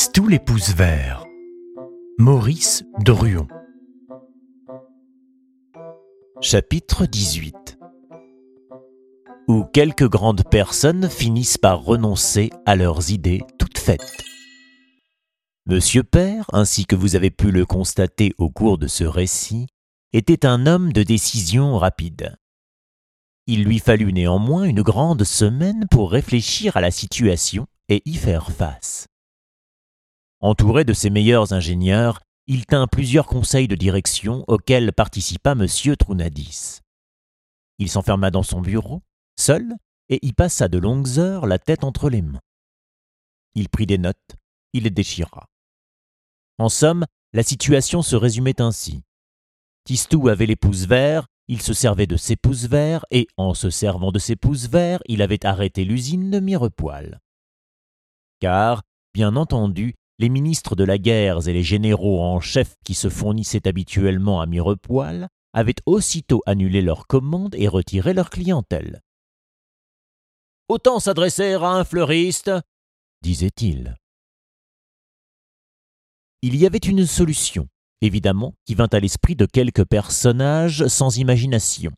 Tistou les pouces verts. Maurice Druon. Chapitre 18 Où quelques grandes personnes finissent par renoncer à leurs idées toutes faites. Monsieur Père, ainsi que vous avez pu le constater au cours de ce récit, était un homme de décision rapide. Il lui fallut néanmoins une grande semaine pour réfléchir à la situation et y faire face. Entouré de ses meilleurs ingénieurs, il tint plusieurs conseils de direction auxquels participa M. Trounadis. Il s'enferma dans son bureau, seul, et y passa de longues heures la tête entre les mains. Il prit des notes, il les déchira. En somme, la situation se résumait ainsi. Tistou avait les pouces verts, il se servait de ses pouces verts, et en se servant de ses pouces verts, il avait arrêté l'usine de Mirepoil. Car, bien entendu, les ministres de la guerre et les généraux en chef qui se fournissaient habituellement à Mirepoil avaient aussitôt annulé leurs commandes et retiré leur clientèle. Autant s'adresser à un fleuriste, disait-il. Il y avait une solution, évidemment, qui vint à l'esprit de quelques personnages sans imagination.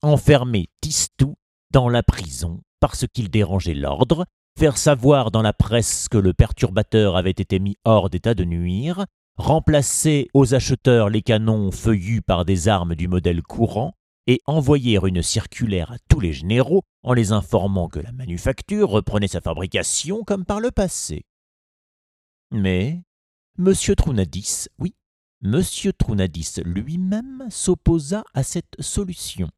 Enfermer Tistou dans la prison parce qu'il dérangeait l'ordre faire savoir dans la presse que le perturbateur avait été mis hors d'état de nuire, remplacer aux acheteurs les canons feuillus par des armes du modèle courant, et envoyer une circulaire à tous les généraux en les informant que la manufacture reprenait sa fabrication comme par le passé. Mais M. Trounadis, oui, M. Trounadis lui-même s'opposa à cette solution.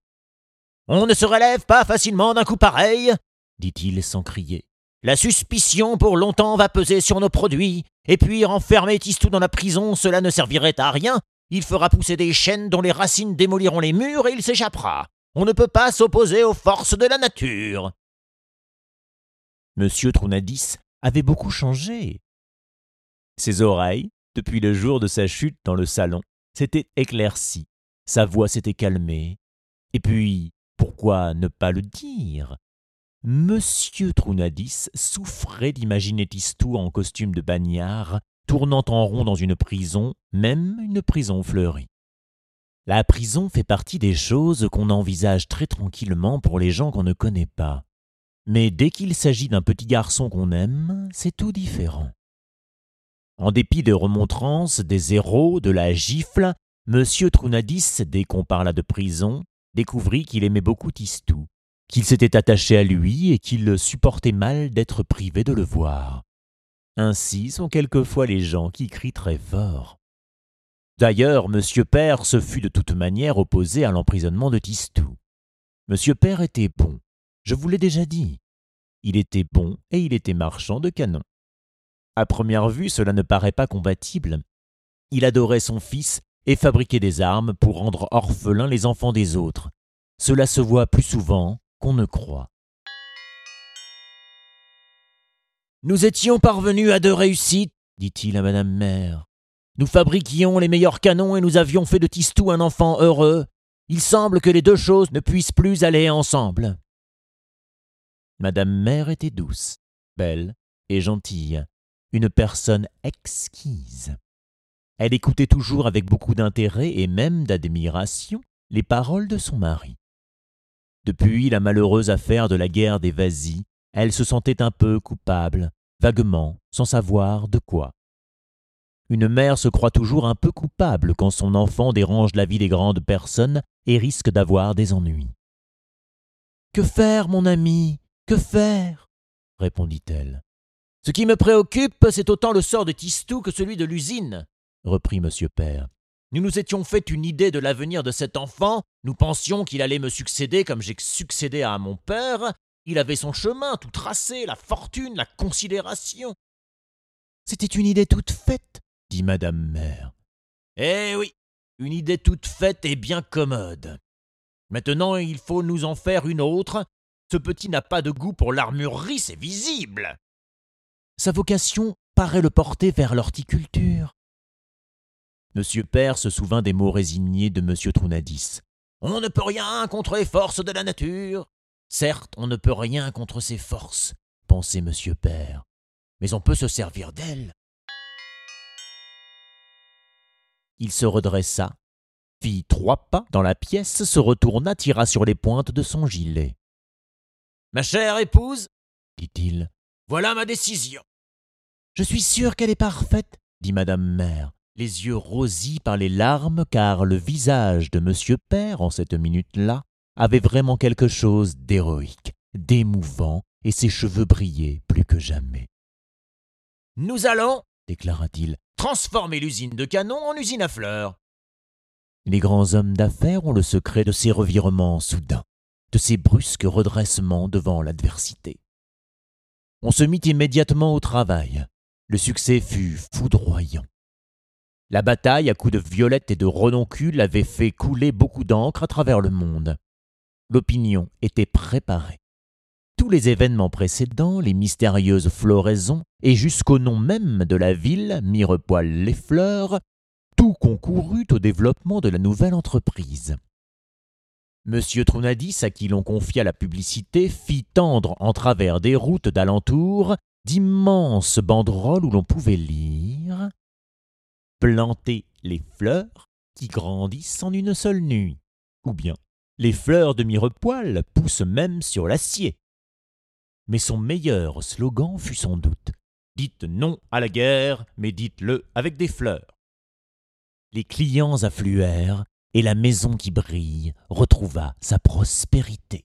On ne se relève pas facilement d'un coup pareil, dit-il sans crier. La suspicion pour longtemps va peser sur nos produits, et puis renfermer Tistou dans la prison, cela ne servirait à rien. Il fera pousser des chaînes dont les racines démoliront les murs et il s'échappera. On ne peut pas s'opposer aux forces de la nature. Monsieur Trounadis avait beaucoup changé. Ses oreilles, depuis le jour de sa chute dans le salon, s'étaient éclaircies, sa voix s'était calmée. Et puis, pourquoi ne pas le dire? Monsieur Trounadis souffrait d'imaginer Tistou en costume de bagnard, tournant en rond dans une prison, même une prison fleurie. La prison fait partie des choses qu'on envisage très tranquillement pour les gens qu'on ne connaît pas. Mais dès qu'il s'agit d'un petit garçon qu'on aime, c'est tout différent. En dépit des remontrances, des zéros, de la gifle, Monsieur Trounadis, dès qu'on parla de prison, découvrit qu'il aimait beaucoup Tistou qu'il s'était attaché à lui et qu'il supportait mal d'être privé de le voir. Ainsi sont quelquefois les gens qui crient très fort. D'ailleurs, Monsieur Père se fut de toute manière opposé à l'emprisonnement de Tistou. Monsieur Père était bon, je vous l'ai déjà dit. Il était bon et il était marchand de canons. À première vue, cela ne paraît pas compatible. Il adorait son fils et fabriquait des armes pour rendre orphelins les enfants des autres. Cela se voit plus souvent ne croit. Nous étions parvenus à deux réussites, dit-il à Madame Mère. Nous fabriquions les meilleurs canons et nous avions fait de Tistou un enfant heureux. Il semble que les deux choses ne puissent plus aller ensemble. Madame Mère était douce, belle et gentille, une personne exquise. Elle écoutait toujours avec beaucoup d'intérêt et même d'admiration les paroles de son mari. Depuis la malheureuse affaire de la guerre des Vasies, elle se sentait un peu coupable, vaguement, sans savoir de quoi. Une mère se croit toujours un peu coupable quand son enfant dérange la vie des grandes personnes et risque d'avoir des ennuis. Que faire, mon ami? Que faire? répondit-elle. Ce qui me préoccupe, c'est autant le sort de Tistou que celui de l'usine, reprit M. Père. Nous nous étions fait une idée de l'avenir de cet enfant, nous pensions qu'il allait me succéder comme j'ai succédé à mon père, il avait son chemin tout tracé, la fortune, la considération. C'était une idée toute faite, dit Madame Mère. Eh oui, une idée toute faite et bien commode. Maintenant, il faut nous en faire une autre. Ce petit n'a pas de goût pour l'armurerie, c'est visible. Sa vocation paraît le porter vers l'horticulture. Monsieur Père se souvint des mots résignés de Monsieur Trounadis. On ne peut rien contre les forces de la nature. Certes, on ne peut rien contre ses forces, pensait Monsieur Père. mais on peut se servir d'elle. Il se redressa, fit trois pas dans la pièce, se retourna, tira sur les pointes de son gilet. Ma chère épouse, dit-il, voilà ma décision. Je suis sûr qu'elle est parfaite, dit madame mère, les yeux rosis par les larmes, car le visage de monsieur Père, en cette minute-là, avait vraiment quelque chose d'héroïque, d'émouvant, et ses cheveux brillaient plus que jamais. Nous allons, déclara-t-il, transformer l'usine de canon en usine à fleurs. Les grands hommes d'affaires ont le secret de ces revirements soudains, de ces brusques redressements devant l'adversité. On se mit immédiatement au travail. Le succès fut foudroyant. La bataille à coups de violettes et de renoncule avait fait couler beaucoup d'encre à travers le monde. L'opinion était préparée. Tous les événements précédents, les mystérieuses floraisons, et jusqu'au nom même de la ville, Mirepoil les fleurs, tout concourut au développement de la nouvelle entreprise. Monsieur Trounadis, à qui l'on confia la publicité, fit tendre en travers des routes d'alentour d'immenses banderoles où l'on pouvait lire Planter les fleurs qui grandissent en une seule nuit, ou bien les fleurs de Mirepoil poussent même sur l'acier mais son meilleur slogan fut sans doute Dites non à la guerre, mais dites-le avec des fleurs. Les clients affluèrent, et la maison qui brille retrouva sa prospérité.